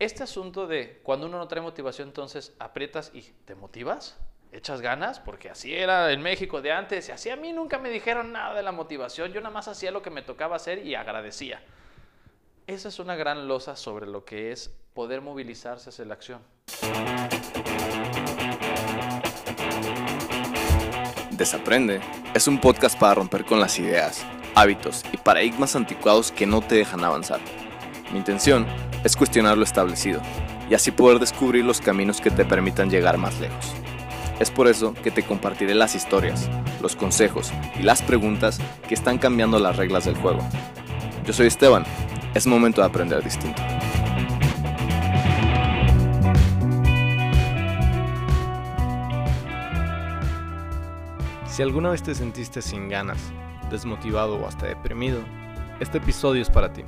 Este asunto de cuando uno no trae motivación, entonces aprietas y te motivas, echas ganas, porque así era en México de antes, y así a mí nunca me dijeron nada de la motivación, yo nada más hacía lo que me tocaba hacer y agradecía. Esa es una gran losa sobre lo que es poder movilizarse hacia la acción. Desaprende es un podcast para romper con las ideas, hábitos y paradigmas anticuados que no te dejan avanzar. Mi intención es cuestionar lo establecido y así poder descubrir los caminos que te permitan llegar más lejos. Es por eso que te compartiré las historias, los consejos y las preguntas que están cambiando las reglas del juego. Yo soy Esteban, es momento de aprender distinto. Si alguna vez te sentiste sin ganas, desmotivado o hasta deprimido, este episodio es para ti.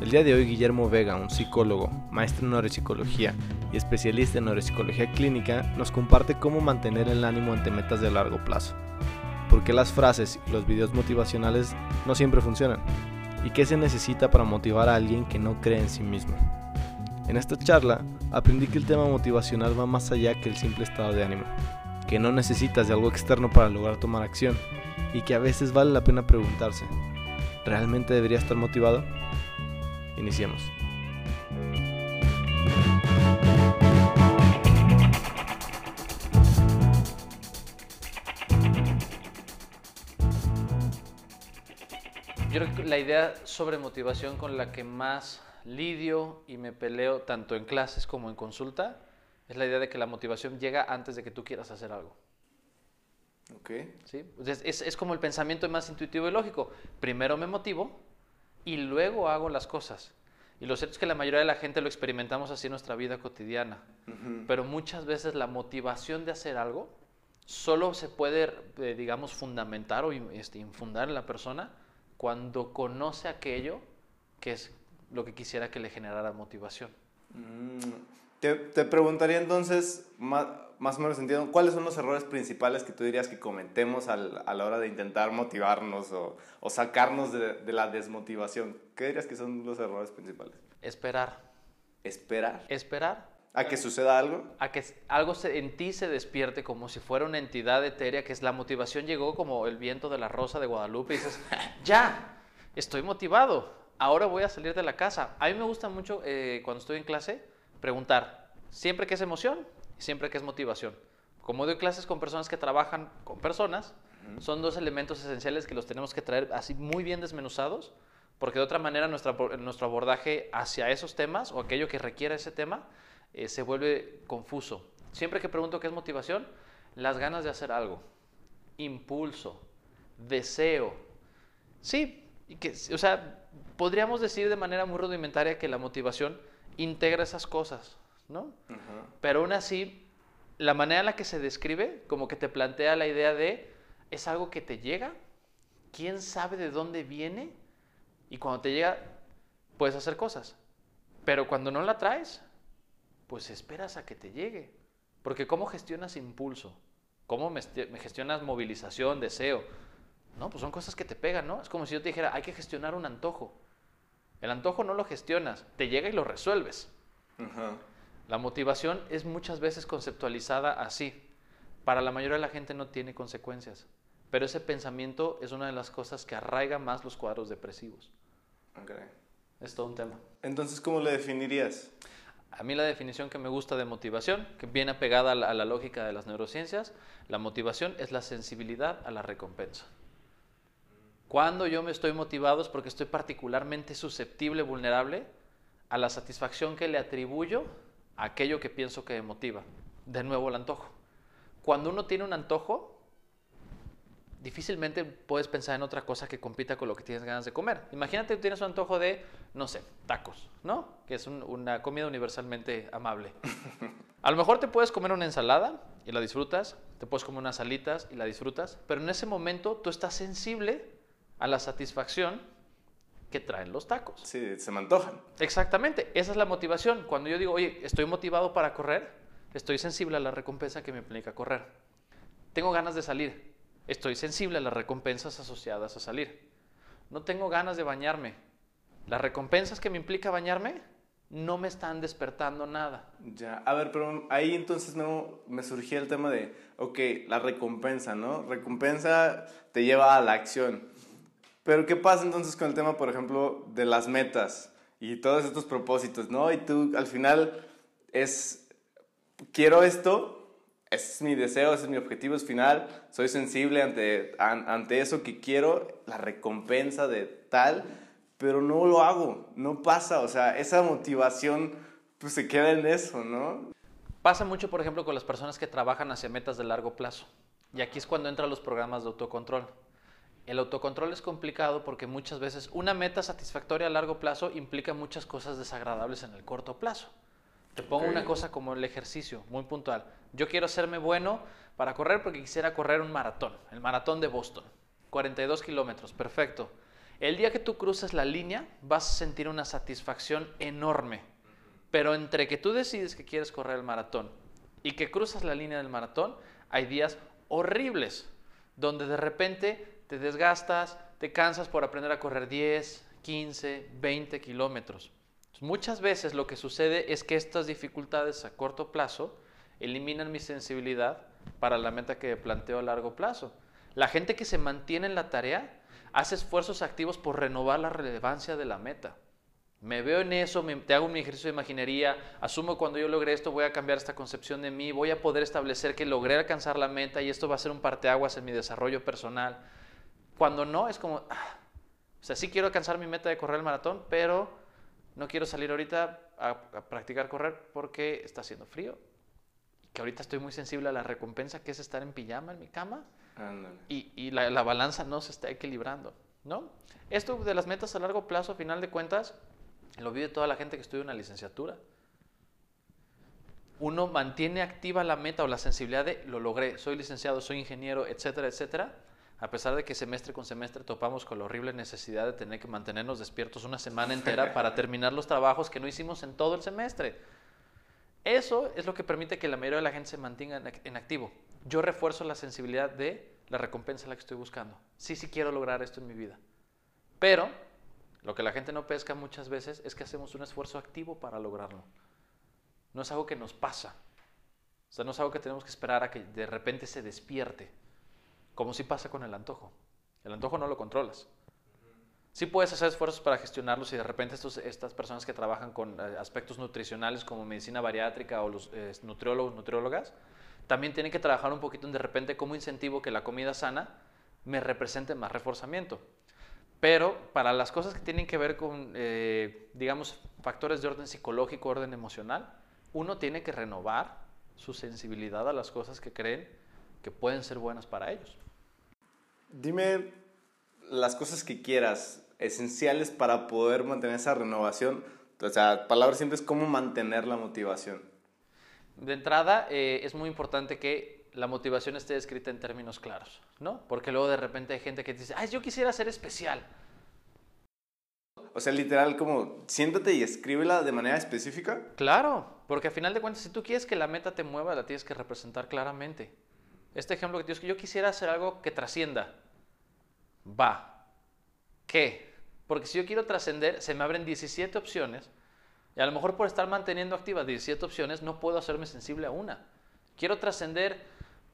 El día de hoy Guillermo Vega, un psicólogo, maestro en neuropsicología y especialista en neuropsicología clínica, nos comparte cómo mantener el ánimo ante metas de largo plazo. Porque las frases y los videos motivacionales no siempre funcionan. Y qué se necesita para motivar a alguien que no cree en sí mismo. En esta charla aprendí que el tema motivacional va más allá que el simple estado de ánimo que no necesitas de algo externo para lograr tomar acción y que a veces vale la pena preguntarse, ¿realmente debería estar motivado? Iniciemos. Yo creo que la idea sobre motivación con la que más lidio y me peleo tanto en clases como en consulta es la idea de que la motivación llega antes de que tú quieras hacer algo. Ok. ¿Sí? Es, es, como el pensamiento más intuitivo y lógico. Primero me motivo y luego hago las cosas. Y lo cierto es que la mayoría de la gente lo experimentamos así en nuestra vida cotidiana. Pero muchas veces la motivación de hacer algo solo se puede, eh, digamos, fundamentar o este, infundar en la persona cuando conoce aquello que es lo que quisiera que le generara motivación. Mm, te, te preguntaría entonces, más, más, o menos entiendo, ¿cuáles son los errores principales que tú dirías que cometemos al, a la hora de intentar motivarnos o, o sacarnos de, de, la desmotivación? ¿Qué dirías que son los errores principales? Esperar. ¿Esperar? Esperar. ¿A que suceda algo? A que algo se, en ti se despierte como si fuera una entidad etérea, que es la motivación llegó como el viento de la rosa de Guadalupe y dices, ya, estoy motivado, ahora voy a salir de la casa. A mí me gusta mucho eh, cuando estoy en clase preguntar, siempre que es emoción y siempre que es motivación. Como doy clases con personas que trabajan con personas, son dos elementos esenciales que los tenemos que traer así muy bien desmenuzados, porque de otra manera nuestra, nuestro abordaje hacia esos temas o aquello que requiera ese tema eh, se vuelve confuso. Siempre que pregunto qué es motivación, las ganas de hacer algo, impulso, deseo. Sí, y que, o sea, podríamos decir de manera muy rudimentaria que la motivación integra esas cosas, ¿no? Pero aún así, la manera en la que se describe, como que te plantea la idea de, es algo que te llega, quién sabe de dónde viene, y cuando te llega, puedes hacer cosas. Pero cuando no la traes, pues esperas a que te llegue. Porque ¿cómo gestionas impulso? ¿Cómo me gestionas movilización, deseo? No, pues son cosas que te pegan, ¿no? Es como si yo te dijera, hay que gestionar un antojo. El antojo no lo gestionas, te llega y lo resuelves. La motivación es muchas veces conceptualizada así. Para la mayoría de la gente no tiene consecuencias, pero ese pensamiento es una de las cosas que arraiga más los cuadros depresivos. Okay. Es todo un tema. Entonces, ¿cómo le definirías? A mí la definición que me gusta de motivación, que viene apegada a la, a la lógica de las neurociencias, la motivación es la sensibilidad a la recompensa. Cuando yo me estoy motivado es porque estoy particularmente susceptible, vulnerable a la satisfacción que le atribuyo a aquello que pienso que me motiva. De nuevo el antojo. Cuando uno tiene un antojo, difícilmente puedes pensar en otra cosa que compita con lo que tienes ganas de comer. Imagínate que tienes un antojo de, no sé, tacos, ¿no? Que es un, una comida universalmente amable. A lo mejor te puedes comer una ensalada y la disfrutas, te puedes comer unas salitas y la disfrutas, pero en ese momento tú estás sensible a la satisfacción que traen los tacos. Sí, se me antojan. Exactamente, esa es la motivación. Cuando yo digo, oye, estoy motivado para correr, estoy sensible a la recompensa que me implica correr. Tengo ganas de salir, estoy sensible a las recompensas asociadas a salir. No tengo ganas de bañarme. Las recompensas que me implica bañarme no me están despertando nada. Ya, a ver, pero ahí entonces no me surgía el tema de, ok, la recompensa, ¿no? Recompensa te lleva a la acción. Pero ¿qué pasa entonces con el tema, por ejemplo, de las metas y todos estos propósitos, ¿no? Y tú al final es, quiero esto, es mi deseo, ese es mi objetivo es final, soy sensible ante, ante eso que quiero, la recompensa de tal pero no lo hago, no pasa, o sea, esa motivación pues se queda en eso, ¿no? Pasa mucho, por ejemplo, con las personas que trabajan hacia metas de largo plazo. Y aquí es cuando entran los programas de autocontrol. El autocontrol es complicado porque muchas veces una meta satisfactoria a largo plazo implica muchas cosas desagradables en el corto plazo. Te pongo una cosa como el ejercicio, muy puntual. Yo quiero hacerme bueno para correr porque quisiera correr un maratón, el maratón de Boston. 42 kilómetros, perfecto. El día que tú cruces la línea, vas a sentir una satisfacción enorme. Pero entre que tú decides que quieres correr el maratón y que cruzas la línea del maratón, hay días horribles, donde de repente te desgastas, te cansas por aprender a correr 10, 15, 20 kilómetros. Muchas veces lo que sucede es que estas dificultades a corto plazo eliminan mi sensibilidad para la meta que planteo a largo plazo. La gente que se mantiene en la tarea Haz esfuerzos activos por renovar la relevancia de la meta. Me veo en eso, te hago mi ejercicio de imaginería, asumo cuando yo logre esto voy a cambiar esta concepción de mí, voy a poder establecer que logré alcanzar la meta y esto va a ser un parteaguas en mi desarrollo personal. Cuando no, es como, ah, o sea, sí quiero alcanzar mi meta de correr el maratón, pero no quiero salir ahorita a, a practicar correr porque está haciendo frío. Que ahorita estoy muy sensible a la recompensa que es estar en pijama en mi cama y, la, balanza no se está equilibrando, ¿no? Esto de las metas a largo plazo, a final de cuentas, lo vive toda la gente que estudia una licenciatura. Uno mantiene activa la meta o la sensibilidad de lo logré, soy licenciado, soy ingeniero, etcétera, etcétera, a pesar de que semestre con semestre topamos con la horrible necesidad de tener que mantenernos despiertos una semana entera para terminar los trabajos que no hicimos en todo el semestre. Eso es lo que permite que la mayoría de la gente se mantenga en activo yo refuerzo la sensibilidad de la recompensa a la que estoy buscando. Sí, sí quiero lograr esto en mi vida. Pero lo que la gente no pesca muchas veces es que hacemos un esfuerzo activo para lograrlo. No es algo que nos pasa. O sea, no es algo que tenemos que esperar a que de repente se despierte. Como si pasa con el antojo. El antojo no lo controlas. Sí puedes hacer esfuerzos para gestionarlos y de repente estas personas que trabajan con eh, aspectos nutricionales como medicina bariátrica o los eh, nutriólogos, nutriólogas, también tienen que trabajar un poquito en de repente como incentivo que la comida sana me represente más reforzamiento. Pero para las cosas que tienen que ver con, eh, digamos, factores de orden psicológico, orden emocional, uno tiene que renovar su sensibilidad a las cosas que creen que pueden ser buenas para ellos. Dime las cosas que quieras, esenciales para poder mantener esa renovación. O sea, palabras simples, ¿cómo mantener la motivación? De entrada, eh, es muy importante que la motivación esté escrita en términos claros, ¿no? Porque luego de repente hay gente que dice, ay, yo quisiera ser especial. O sea, literal, como siéntate y escríbela de manera específica. Claro, porque al final de cuentas, si tú quieres que la meta te mueva, la tienes que representar claramente. Este ejemplo que tienes que yo quisiera hacer algo que trascienda. Va. ¿Qué? Porque si yo quiero trascender, se me abren 17 opciones y a lo mejor por estar manteniendo activas 17 opciones no puedo hacerme sensible a una. Quiero trascender,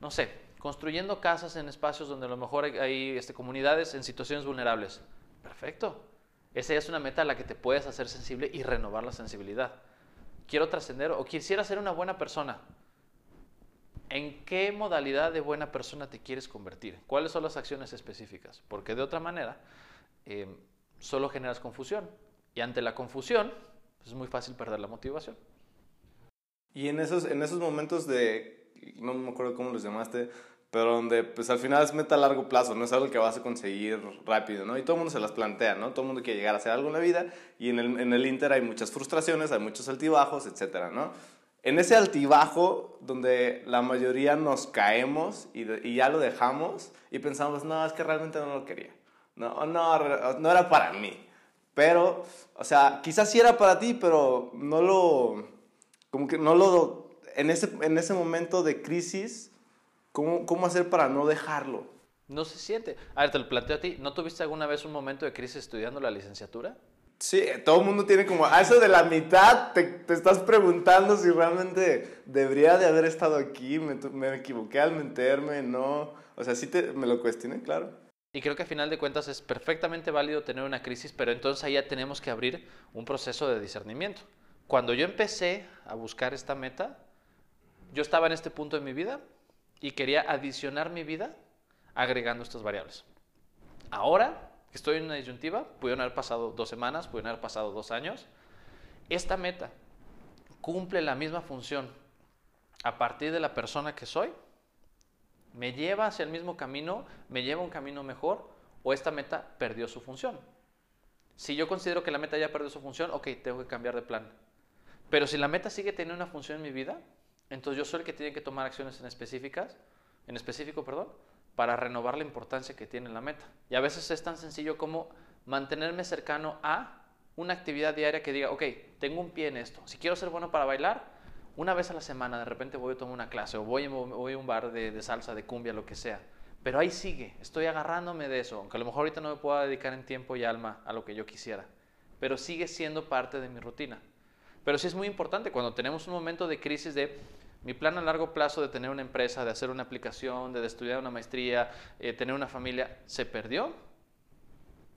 no sé, construyendo casas en espacios donde a lo mejor hay, este, comunidades en situaciones vulnerables. Perfecto. Esa es una meta a la que te puedes hacer sensible y renovar la sensibilidad. Quiero trascender o quisiera ser una buena persona. ¿En qué modalidad de buena persona te quieres convertir? ¿Cuáles son las acciones específicas? Porque de otra manera, eh, solo generas confusión. Y ante la confusión, es muy fácil perder la motivación. Y en esos, en esos momentos de, no me acuerdo cómo los llamaste, pero donde pues al final es meta a largo plazo, no es algo que vas a conseguir rápido, ¿no? Y todo el mundo se las plantea, ¿no? Todo el mundo quiere llegar a hacer algo en la vida y en el, en el Inter hay muchas frustraciones, hay muchos altibajos, etcétera, ¿no? En ese altibajo donde la mayoría nos caemos y, y ya lo dejamos y pensamos, no, es que realmente no lo quería, no, no, no era para mí. Pero, o sea, quizás sí era para ti, pero no lo, como que no lo, en ese, en ese momento de crisis, ¿cómo, ¿cómo hacer para no dejarlo? No se siente. A ver, te lo planteo a ti. ¿No tuviste alguna vez un momento de crisis estudiando la licenciatura? Sí, todo el mundo tiene como, a eso de la mitad te, te estás preguntando si realmente debería de haber estado aquí, me, me equivoqué al meterme, no. O sea, sí te, me lo cuestioné, claro. Y creo que a final de cuentas es perfectamente válido tener una crisis, pero entonces ahí ya tenemos que abrir un proceso de discernimiento. Cuando yo empecé a buscar esta meta, yo estaba en este punto de mi vida y quería adicionar mi vida agregando estas variables. Ahora estoy en una disyuntiva, pudieron haber pasado dos semanas, pudieron haber pasado dos años. Esta meta cumple la misma función a partir de la persona que soy, me lleva hacia el mismo camino, me lleva a un camino mejor o esta meta perdió su función. Si yo considero que la meta ya perdió su función, ok, tengo que cambiar de plan. Pero si la meta sigue teniendo una función en mi vida, entonces yo soy el que tiene que tomar acciones en específicas, en específico, perdón, para renovar la importancia que tiene la meta. Y a veces es tan sencillo como mantenerme cercano a una actividad diaria que diga, ok, tengo un pie en esto. Si quiero ser bueno para bailar, una vez a la semana de repente voy a tomar una clase o voy, a un bar de, de, salsa, de cumbia, lo que sea. Pero ahí sigue, estoy agarrándome de eso, aunque a lo mejor ahorita no me pueda dedicar en tiempo y alma a lo que yo quisiera. Pero sigue siendo parte de mi rutina. Pero sí es muy importante cuando tenemos un momento de crisis de mi plan a largo plazo de tener una empresa, de hacer una aplicación, de estudiar una maestría, eh, tener una familia, se perdió.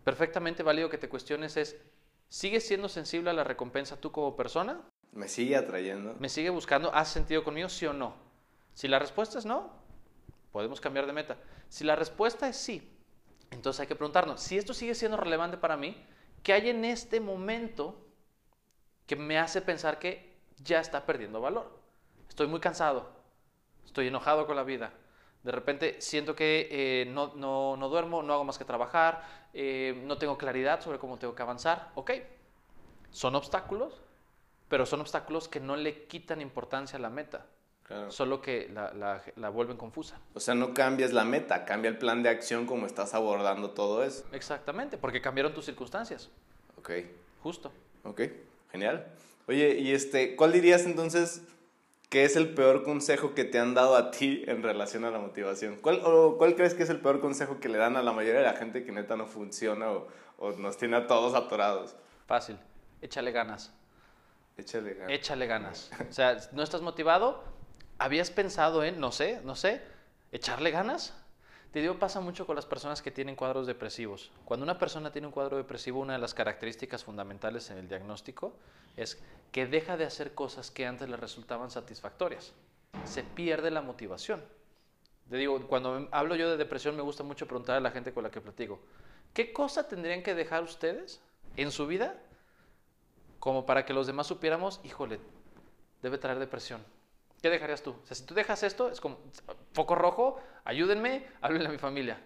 Perfectamente válido que te cuestiones es, ¿sigues siendo sensible a la recompensa tú como persona? Me sigue atrayendo. ¿Me sigue buscando? ¿Has sentido conmigo sí o no? Si la respuesta es no, podemos cambiar de meta. Si la respuesta es sí, entonces hay que preguntarnos, si esto sigue siendo relevante para mí, ¿qué hay en este momento que me hace pensar que ya está perdiendo valor? Estoy muy cansado, estoy enojado con la vida. De repente siento que eh, no, no, no, duermo, no hago más que trabajar, eh, no tengo claridad sobre cómo tengo que avanzar. Ok, son obstáculos, pero son obstáculos que no le quitan importancia a la meta. Claro. Solo que la, la, la, vuelven confusa. O sea, no cambias la meta, cambia el plan de acción como estás abordando todo eso. Exactamente, porque cambiaron tus circunstancias. Ok. Justo. Ok, genial. Oye, y este, ¿cuál dirías entonces que es el peor consejo que te han dado a ti en relación a la motivación? ¿Cuál, o, ¿Cuál crees que es el peor consejo que le dan a la mayoría de la gente que neta no funciona o, o nos tiene a todos atorados? Fácil, échale ganas. Échale ganas. Échale ganas. O sea, ¿no estás motivado? ¿Habías pensado en, no sé, no sé, echarle ganas? Te digo, pasa mucho con las personas que tienen cuadros depresivos. Cuando una persona tiene un cuadro depresivo, una de las características fundamentales en el diagnóstico es que deja de hacer cosas que antes le resultaban satisfactorias. Se pierde la motivación. Te digo, cuando hablo yo de depresión, me gusta mucho preguntar a la gente con la que platico, ¿qué cosa tendrían que dejar ustedes en su vida como para que los demás supiéramos, híjole, debe traer depresión? ¿Qué dejarías tú? Si tú dejas esto, es como foco rojo, ayúdenme, háblenle a mi familia.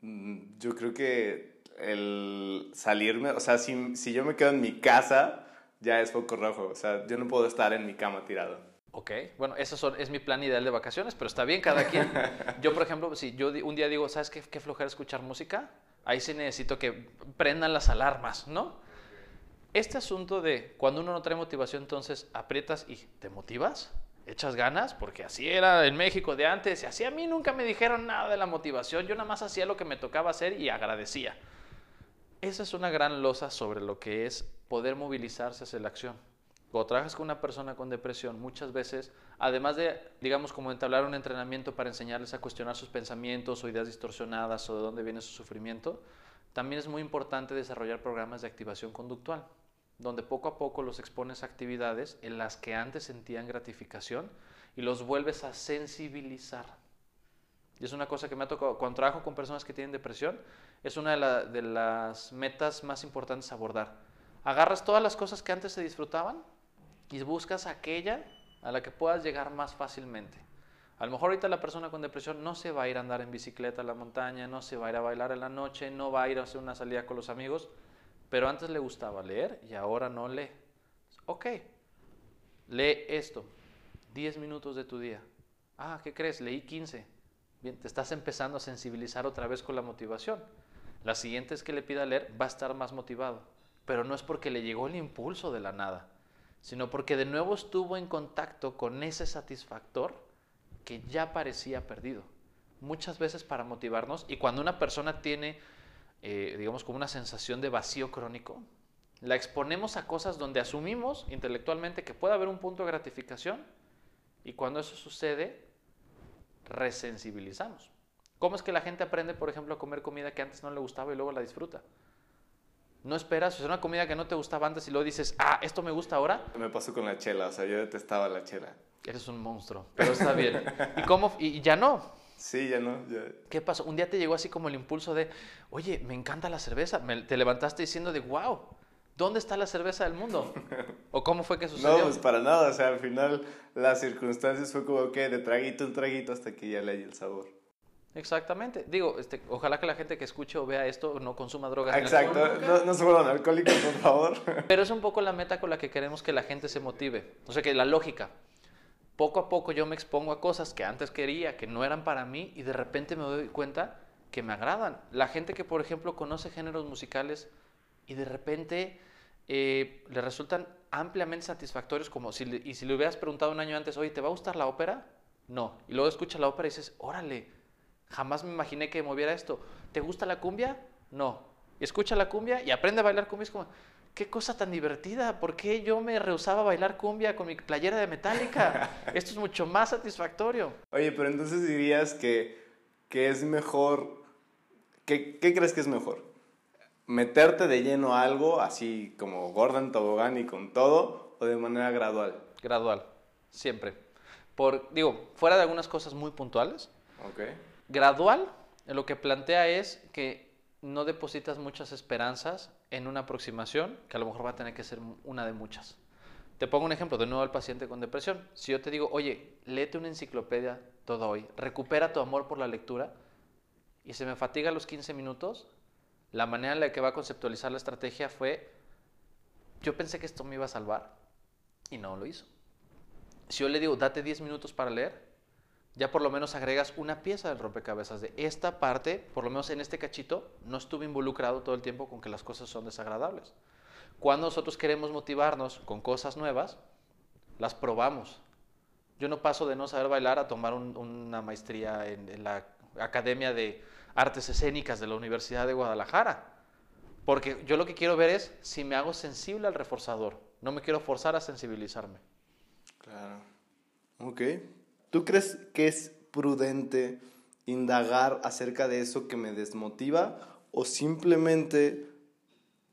Yo creo que el salirme, o sea, si, si yo me quedo en mi casa, ya es foco rojo. O sea, yo no puedo estar en mi cama tirado. Ok, bueno, ese son, es mi plan ideal de vacaciones, pero está bien cada quien. yo, por ejemplo, si yo un día digo, ¿sabes qué, qué flojera escuchar música? Ahí sí necesito que prendan las alarmas, ¿no? Este asunto de cuando uno no trae motivación, entonces aprietas y te motivas, echas ganas, porque así era en México de antes, y así a mí nunca me dijeron nada de la motivación, yo nada más hacía lo que me tocaba hacer y agradecía. Esa es una gran losa sobre lo que es poder movilizarse hacia la acción. Cuando trabajas con una persona con depresión, muchas veces, además de, digamos, como entablar un entrenamiento para enseñarles a cuestionar sus pensamientos o ideas distorsionadas o de dónde viene su sufrimiento, también es muy importante desarrollar programas de activación conductual, donde poco a poco los expones a actividades en las que antes sentían gratificación y los vuelves a sensibilizar. Y es una cosa que me ha tocado, cuando trabajo con personas que tienen depresión, es una de, la, de las metas más importantes a abordar. Agarras todas las cosas que antes se disfrutaban y buscas aquella a la que puedas llegar más fácilmente. A lo mejor ahorita la persona con depresión no se va a ir a andar en bicicleta a la montaña, no se va a ir a bailar en la noche, no va a ir a hacer una salida con los amigos, pero antes le gustaba leer y ahora no lee. Ok, lee esto, 10 minutos de tu día. Ah, ¿qué crees? Leí 15. Bien, te estás empezando a sensibilizar otra vez con la motivación. La siguiente es que le pida leer, va a estar más motivado. Pero no es porque le llegó el impulso de la nada, sino porque de nuevo estuvo en contacto con ese satisfactor que ya parecía perdido. Muchas veces para motivarnos, y cuando una persona tiene eh, digamos, como una sensación de vacío crónico, la exponemos a cosas donde asumimos intelectualmente que puede haber un punto de gratificación y cuando eso sucede, resensibilizamos. ¿Cómo es que la gente aprende, por ejemplo, a comer comida que antes no le gustaba y luego la disfruta? No esperas, es una comida que no te gustaba antes y luego dices, ah, esto me gusta ahora. Me pasó con la chela, o sea, yo detestaba la chela. Eres un monstruo, pero está bien. ¿Y cómo? Y ya no. Sí, ya no. Ya. ¿Qué pasó? Un día te llegó así como el impulso de, oye, me encanta la cerveza. Me- te levantaste diciendo de, wow, ¿dónde está la cerveza del mundo? ¿O cómo fue que sucedió? No, pues para nada, o sea, al final las circunstancias fue como que de traguito en traguito hasta que ya le hay el sabor. Exactamente. Digo, este, ojalá que la gente que escuche o vea esto no consuma drogas. en el Exacto, no, no se vuelvan alcohólicos, por favor. Pero es un poco la meta con la que queremos que la gente se motive. O sea, que la lógica. Poco a poco yo me expongo a cosas que antes quería, que no eran para mí, y de repente me doy cuenta que me agradan. La gente que, por ejemplo, conoce géneros musicales y de repente eh, le resultan ampliamente satisfactorios, como si le- y si le hubieras preguntado un año antes, oye, ¿te va a gustar la ópera? No. Y luego escuchas la ópera y dices, órale, jamás me imaginé que moviera esto. ¿Te gusta la cumbia? No. Escucha la cumbia y aprende a bailar cumbia. Es como, qué cosa tan divertida. ¿Por qué yo me rehusaba a bailar cumbia con mi playera de Metallica? Esto es mucho más satisfactorio. Oye, pero entonces dirías que, que es mejor. ¿qué, ¿Qué crees que es mejor? ¿Meterte de lleno a algo, así como Gordon Tobogán y con todo, o de manera gradual? Gradual, siempre. Por, digo, fuera de algunas cosas muy puntuales, Ok. gradual, lo que plantea es que no depositas muchas esperanzas en una aproximación que a lo mejor va a tener que ser una de muchas. Te pongo un ejemplo de nuevo al paciente con depresión. Si yo te digo, oye, léete una enciclopedia todo hoy, recupera tu amor por la lectura y se me fatiga a los 15 minutos, la manera en la que va a conceptualizar la estrategia fue, yo pensé que esto me iba a salvar y no lo hizo. Si yo le digo, date 10 minutos para leer, ya por lo menos agregas una pieza del rompecabezas de esta parte, por lo menos en este cachito, no estuve involucrado todo el tiempo con que las cosas son desagradables. Cuando nosotros queremos motivarnos con cosas nuevas, las probamos. Yo no paso de no saber bailar a tomar un- una maestría en, en la Academia de Artes Escénicas de la Universidad de Guadalajara. Porque yo lo que quiero ver es si me hago sensible al reforzador. No me quiero forzar a sensibilizarme. Claro. Ok. ¿Tú crees que es prudente indagar acerca de eso que me desmotiva o simplemente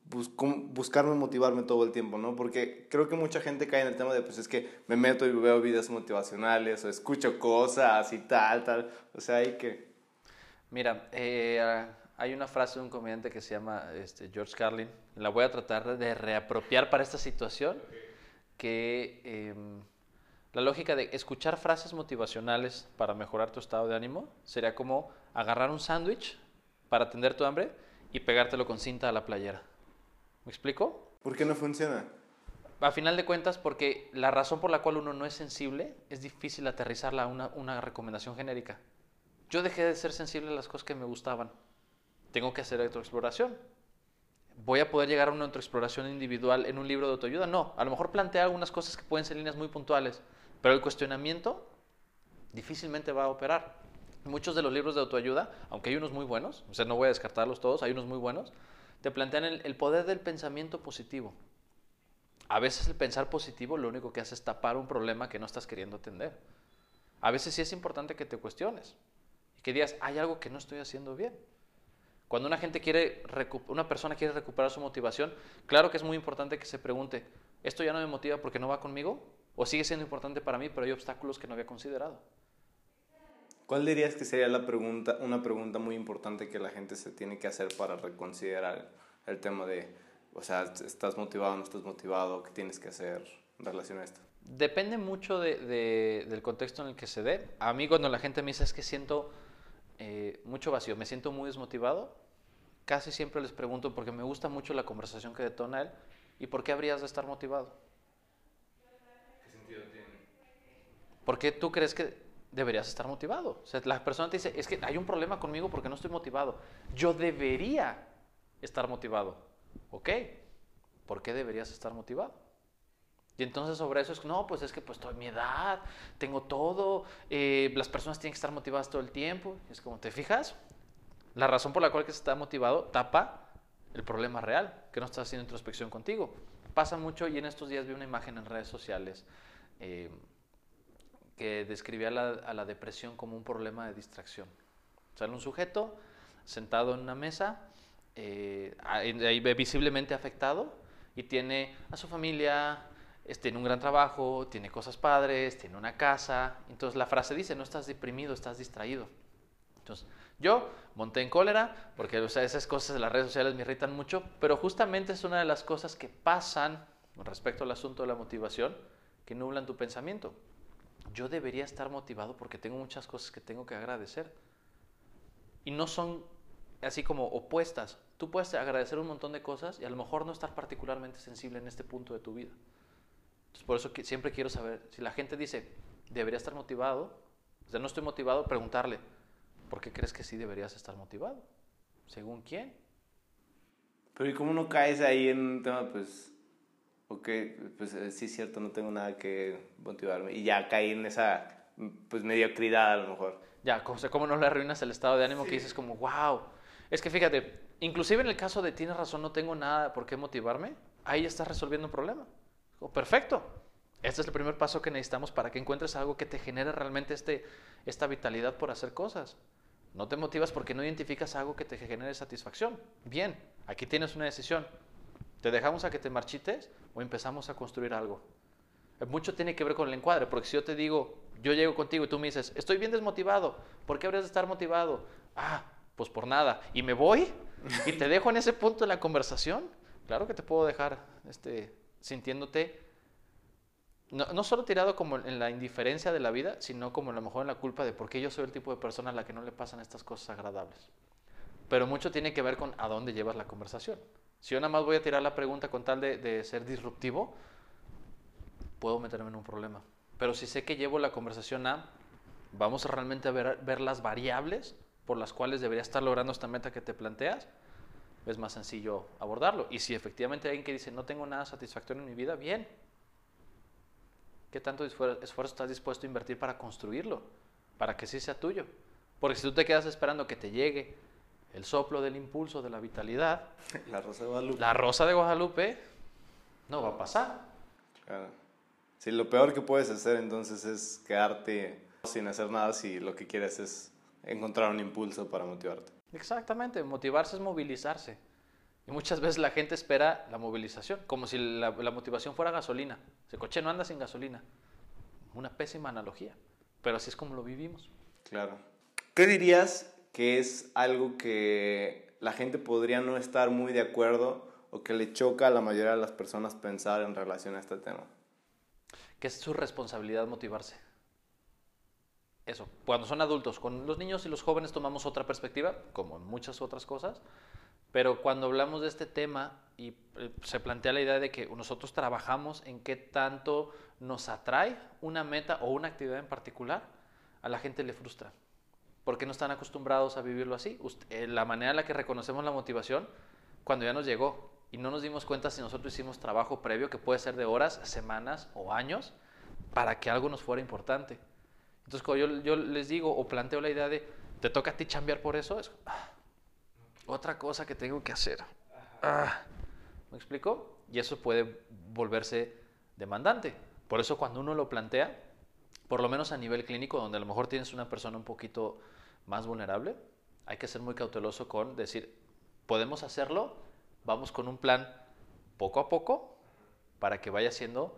busco- buscarme motivarme todo el tiempo, ¿no? Porque creo que mucha gente cae en el tema de, pues es que me meto y veo videos motivacionales o escucho cosas y tal, tal. O sea, hay que... Mira, eh, hay una frase de un comediante que se llama este, George Carlin. La voy a tratar de reapropiar para esta situación. Que em, la lógica de escuchar frases motivacionales para mejorar tu estado de ánimo sería como agarrar un sándwich para atender tu hambre y pegártelo con cinta a la playera. ¿Me explico? ¿Por qué no funciona? A final de cuentas, porque la razón por la cual uno no es sensible es difícil aterrizarla a una, una recomendación genérica. Yo dejé de ser sensible a las cosas que me gustaban. Tengo que hacer autoexploración. ¿Voy a poder llegar a una autoexploración individual en un libro de autoayuda? No. A lo mejor plantea algunas cosas que pueden ser líneas muy puntuales, pero el cuestionamiento difícilmente va a operar. Muchos de los libros de autoayuda, aunque hay unos muy buenos, o sea, no voy a descartarlos todos, hay unos muy buenos, te plantean el, poder del pensamiento positivo. A veces el pensar positivo lo único que hace es tapar un problema que no estás queriendo atender. A veces sí es importante que te cuestiones y que digas, hay algo que no estoy haciendo bien. Cuando una gente quiere una persona quiere recuperar su motivación, claro que es muy importante que se pregunte, ¿esto ya no me motiva porque no va conmigo? ¿O sigue siendo importante para mí, pero hay obstáculos que no había considerado? ¿Cuál dirías que sería la pregunta, una pregunta muy importante que la gente se tiene que hacer para reconsiderar el tema de, o sea, estás motivado, no estás motivado, qué tienes que hacer en relación a esto? Depende mucho de- de- del contexto en el que se dé. A mí cuando la gente me dice es que siento eh, mucho vacío, me siento muy desmotivado, casi siempre les pregunto porque me gusta mucho la conversación que detona él y por qué habrías de estar motivado. ¿Qué sentido tiene? ¿Por qué tú crees que deberías estar motivado? O sea, la persona te dice, es que hay un problema conmigo porque no estoy motivado. Yo debería estar motivado. ¿Ok? ¿Por qué deberías estar motivado? Y entonces sobre eso es, no, pues es que pues en mi edad, tengo todo, eh, las personas tienen que estar motivadas todo el tiempo. Y es como, ¿te fijas? La razón por la cual que se está motivado tapa el problema real, que no estás haciendo introspección contigo. Pasa mucho y en estos días vi una imagen en redes sociales eh, que describía a la depresión como un problema de distracción. Sale un sujeto sentado en una mesa, eh, visiblemente afectado, y tiene a su familia, tiene un gran trabajo, tiene cosas padres, tiene una casa. Entonces la frase dice, no estás deprimido, estás distraído. Entonces yo monté en cólera, porque o sea, esas cosas de las redes sociales me irritan mucho, pero justamente es una de las cosas que pasan respecto al asunto de la motivación, que nublan tu pensamiento. Yo debería estar motivado porque tengo muchas cosas que tengo que agradecer. Y no son así como opuestas. Tú puedes agradecer un montón de cosas y a lo mejor no estar particularmente sensible en este punto de tu vida. Entonces, por eso siempre quiero saber, si la gente dice, debería estar motivado, o sea, no estoy motivado, preguntarle, ¿por qué crees que sí deberías estar motivado? ¿Según quién? Pero ¿y cómo no caes ahí en un tema, pues, ok, pues eh, sí es cierto, no tengo nada que motivarme. Y ya caí en esa, pues, mediocridad a lo mejor. Ya, ¿cómo no le arruinas el estado de ánimo que dices como, wow? Es que fíjate, inclusive en el caso de tienes razón, no tengo nada por qué motivarme, ahí estás resolviendo un problema. Oh, perfecto. Este es el primer paso que necesitamos para que encuentres algo que te genere realmente este, esta vitalidad por hacer cosas. No te motivas porque no identificas algo que te genere satisfacción. Bien, aquí tienes una decisión. ¿Te dejamos a que te marchites o empezamos a construir algo? Mucho tiene que ver con el encuadre, porque si yo te digo, yo llego contigo y tú me dices, estoy bien desmotivado, ¿por qué habrías de estar motivado? Ah, pues por nada. Y me voy y te dejo en ese punto de la conversación. Claro que te puedo dejar este, sintiéndote no, no, solo tirado como en la indiferencia de la vida, sino como a lo mejor en la culpa de por qué yo soy el tipo de persona a la que no le pasan estas cosas agradables. Pero mucho tiene que ver con a dónde llevas la conversación. Si yo nada más voy a tirar la pregunta con tal de, ser disruptivo, puedo meterme en un problema. Pero si sé que llevo la conversación a, vamos realmente ver, ver las variables por las cuales debería estar logrando esta meta que te planteas, es más sencillo abordarlo. Y si efectivamente hay alguien que dice, no tengo nada satisfactorio en mi vida, bien, ¿Qué tanto esfuerzo estás dispuesto a invertir para construirlo? Para que sí sea tuyo. Porque si tú te quedas esperando que te llegue el soplo del impulso, de la vitalidad, la rosa de Guadalupe, la rosa de Guadalupe no va a pasar. Claro. Sí, lo peor que puedes hacer entonces es quedarte sin hacer nada si lo que quieres es encontrar un impulso para motivarte. Exactamente, motivarse es movilizarse. Y muchas veces la gente espera la movilización, como si la, motivación fuera gasolina. Ese coche no anda sin gasolina. Una pésima analogía, pero así es como lo vivimos. Claro. ¿Qué dirías que es algo que la gente podría no estar muy de acuerdo o que le choca a la mayoría de las personas pensar en relación a este tema? Que es su responsabilidad motivarse. Eso, cuando son adultos, con los niños y los jóvenes tomamos otra perspectiva, como en muchas otras cosas, pero cuando hablamos de este tema y eh, se plantea la idea de que nosotros trabajamos en qué tanto nos atrae una meta o una actividad en particular, a la gente le frustra. Porque no están acostumbrados a vivirlo así. Eh, la manera en la que reconocemos la motivación, cuando ya nos llegó y no nos dimos cuenta si nosotros hicimos trabajo previo, que puede ser de horas, semanas o años, para que algo nos fuera importante. Entonces, cuando yo, les digo o planteo la idea de, ¿te toca a ti chambear por eso? Es, ah, otra cosa que tengo que hacer. Ah, ¿Me explico? Y eso puede volverse demandante. Por eso cuando uno lo plantea, por lo menos a nivel clínico, donde a lo mejor tienes una persona un poquito más vulnerable, hay que ser muy cauteloso con decir, podemos hacerlo, vamos con un plan poco a poco para que vaya siendo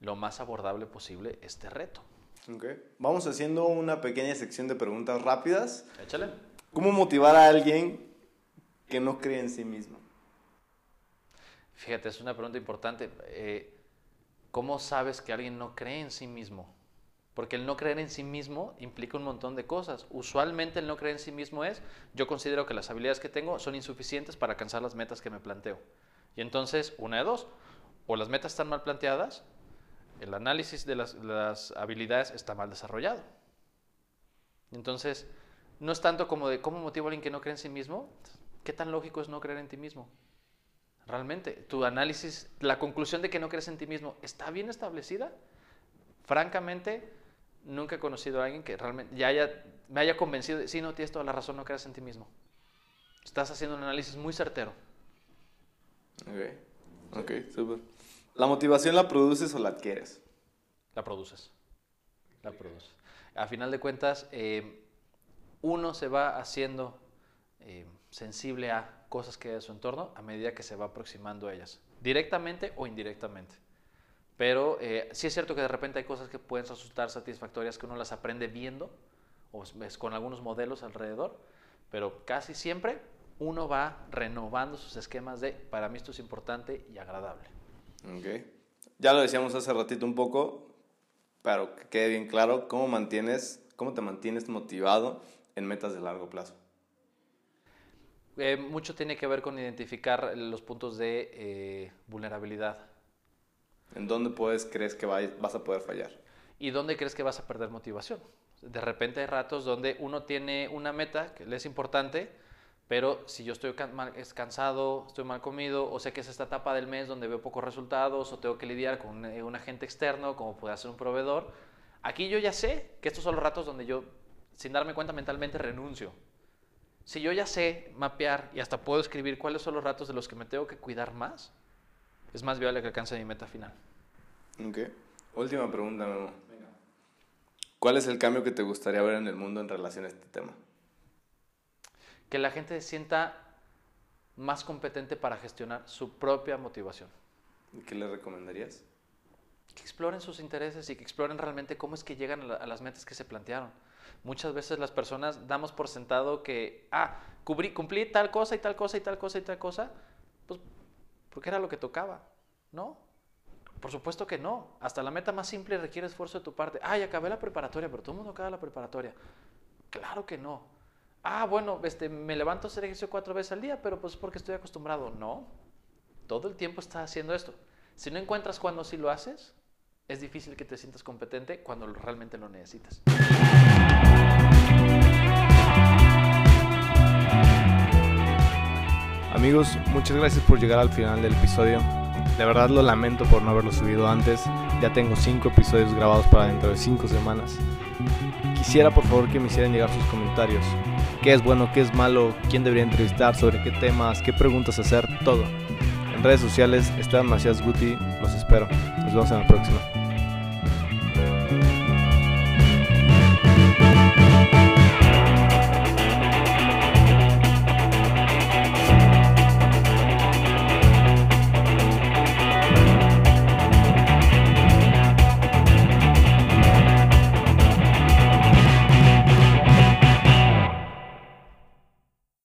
lo más abordable posible este reto. Okay. Vamos haciendo una pequeña sección de preguntas rápidas. Échale. ¿Cómo motivar a alguien que no cree en sí mismo? Fíjate, es una pregunta importante. Eh, ¿Cómo sabes que alguien no cree en sí mismo? Porque el no creer en sí mismo implica un montón de cosas. Usualmente el no creer en sí mismo es, yo considero que las habilidades que tengo son insuficientes para alcanzar las metas que me planteo. Y entonces, una de dos, o las metas están mal planteadas, el análisis de las, habilidades está mal desarrollado. Entonces, no es tanto como de cómo motivo a alguien que no cree en sí mismo, ¿Qué tan lógico es no creer en ti mismo? Realmente, tu análisis, la conclusión de que no crees en ti mismo, ¿está bien establecida? Francamente, nunca he conocido a alguien que realmente ya haya, me haya convencido de, sí, no, tienes toda la razón, no creas en ti mismo. Estás haciendo un análisis muy certero. Ok, ok, súper. ¿La motivación la produces o la adquieres? La produces. La produces. A final de cuentas, eh, uno se va haciendo eh, sensible a cosas que hay en su entorno a medida que se va aproximando a ellas, directamente o indirectamente. Pero eh, sí es cierto que de repente hay cosas que pueden resultar satisfactorias que uno las aprende viendo o es con algunos modelos alrededor, pero casi siempre uno va renovando sus esquemas de, para mí esto es importante y agradable. Ok. Ya lo decíamos hace ratito un poco, pero que quede bien claro, ¿cómo, mantienes, cómo te mantienes motivado en metas de largo plazo? Eh, mucho tiene que ver con identificar los puntos de eh, vulnerabilidad. ¿En dónde puedes, crees que vas a poder fallar? ¿Y dónde crees que vas a perder motivación? De repente hay ratos donde uno tiene una meta que le es importante, pero si yo estoy cansado, estoy mal comido, o sé que es esta etapa del mes donde veo pocos resultados, o tengo que lidiar con un, agente externo, como puede ser un proveedor, aquí yo ya sé que estos son los ratos donde yo, sin darme cuenta mentalmente, renuncio. Si yo ya sé mapear y hasta puedo escribir cuáles son los ratos de los que me tengo que cuidar más, es más viable que alcance mi meta final. Ok. Última pregunta, Memo. ¿Cuál es el cambio que te gustaría ver en el mundo en relación a este tema? Que la gente se sienta más competente para gestionar su propia motivación. ¿Y qué le recomendarías? Que exploren sus intereses y que exploren realmente cómo es que llegan a, las metas que se plantearon. Muchas veces las personas damos por sentado que, ah, cubrí, cumplí tal cosa y tal cosa y tal cosa y tal cosa, porque era lo que tocaba, ¿no? Por supuesto que no. Hasta la meta más simple requiere esfuerzo de tu parte. Ay, acabé la preparatoria, pero todo el mundo acaba la preparatoria. Claro que no. Ah, bueno, este, me levanto a hacer ejercicio cuatro veces al día, pero pues porque estoy acostumbrado. No. Todo el tiempo estás haciendo esto. Si no encuentras cuando sí lo haces, es difícil que te sientas competente cuando realmente lo necesitas. Amigos, muchas gracias por llegar al final del episodio. De verdad lo lamento por no haberlo subido antes. Ya tengo 5 episodios grabados para dentro de 5 semanas. Quisiera por favor que me hicieran llegar sus comentarios. ¿Qué es bueno, qué es malo? ¿Quién debería entrevistar? ¿Sobre qué temas? ¿Qué preguntas hacer? Todo. En redes sociales, Esteban Macías Guti. Los espero. Nos vemos en la próxima.